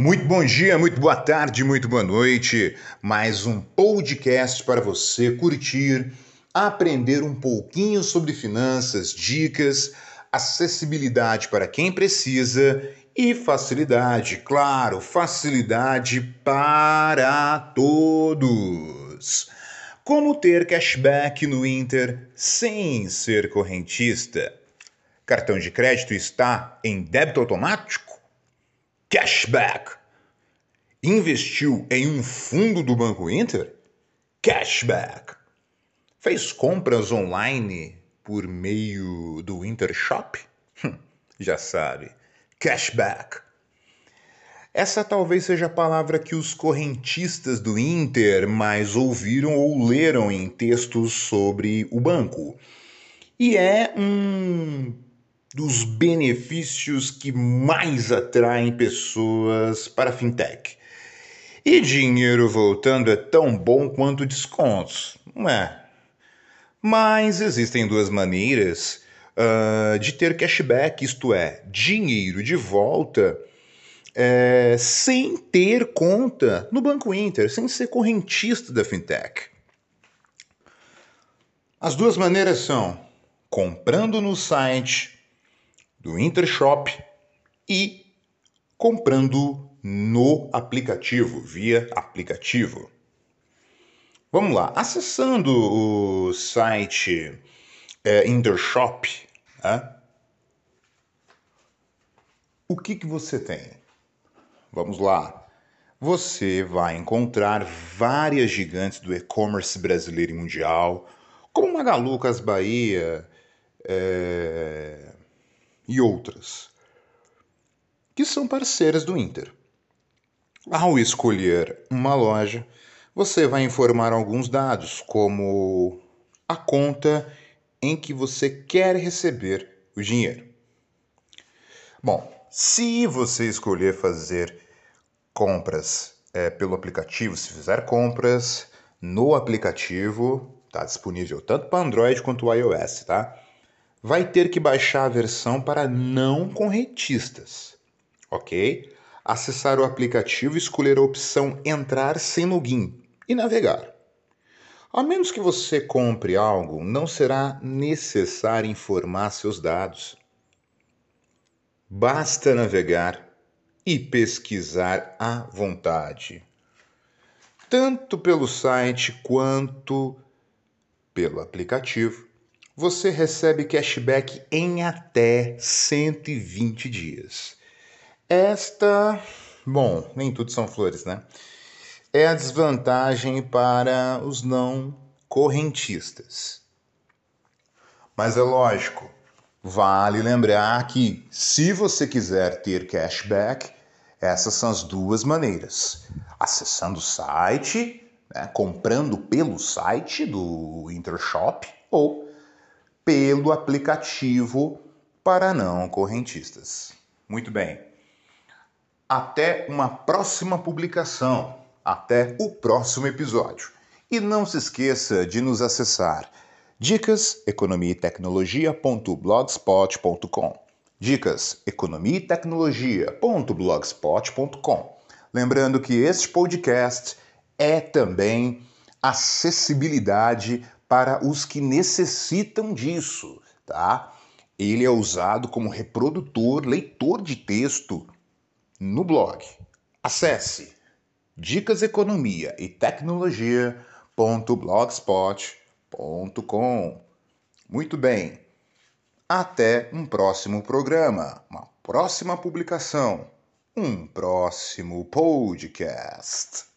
Muito bom dia, muito boa tarde, muito boa noite. Mais um podcast para você curtir, aprender um pouquinho sobre finanças, dicas, acessibilidade para quem precisa e facilidade, claro, facilidade para todos. Como ter cashback no Inter sem ser correntista? Cartão de crédito está em débito automático? Cashback. Investiu em um fundo do Banco Inter? Cashback. Fez compras online por meio do Intershop? Hum, já sabe. Cashback. Essa talvez seja a palavra que os correntistas do Inter mais ouviram ou leram em textos sobre o banco. E é um dos benefícios que mais atraem pessoas para a fintech. E dinheiro voltando é tão bom quanto descontos, não é? Mas existem duas maneiras uh, de ter cashback, isto é, dinheiro de volta, é, sem ter conta no Banco Inter, sem ser correntista da fintech. As duas maneiras são comprando no site do Intershop e comprando no aplicativo, via aplicativo. Vamos lá, acessando o site é, Intershop, o que, que você tem? Vamos lá. Você vai encontrar várias gigantes do e-commerce brasileiro e mundial, como Magalu, Cas Bahia, é, e outras, que são parceiras do Inter. Ao escolher uma loja, você vai informar alguns dados, como a conta em que você quer receber o dinheiro. Bom, se você escolher fazer compras é, pelo aplicativo, se fizer compras no aplicativo, está disponível tanto para Android quanto iOS, tá? Vai ter que baixar a versão para não correntistas, ok? Acessar o aplicativo e escolher a opção Entrar sem login e navegar. A menos que você compre algo, não será necessário informar seus dados. Basta navegar e pesquisar à vontade, tanto pelo site quanto pelo aplicativo você recebe cashback em até 120 dias. Esta, bom, nem tudo são flores, né? É a desvantagem para os não correntistas. Mas é lógico, vale lembrar que se você quiser ter cashback, essas são as duas maneiras: acessando o site, né, comprando pelo site do Intershop ou pelo aplicativo para não correntistas. Muito bem. Até uma próxima publicação. Até o próximo episódio. E não se esqueça de nos acessar dicas economia e tecnologia.blogspot.com. Dicas economia e tecnologia.blogspot.com. Lembrando que este podcast é também acessibilidade para os que necessitam disso, tá? Ele é usado como reprodutor, leitor de texto no blog. Acesse dicas economia e tecnologia.blogspot.com. Muito bem. Até um próximo programa, uma próxima publicação, um próximo podcast.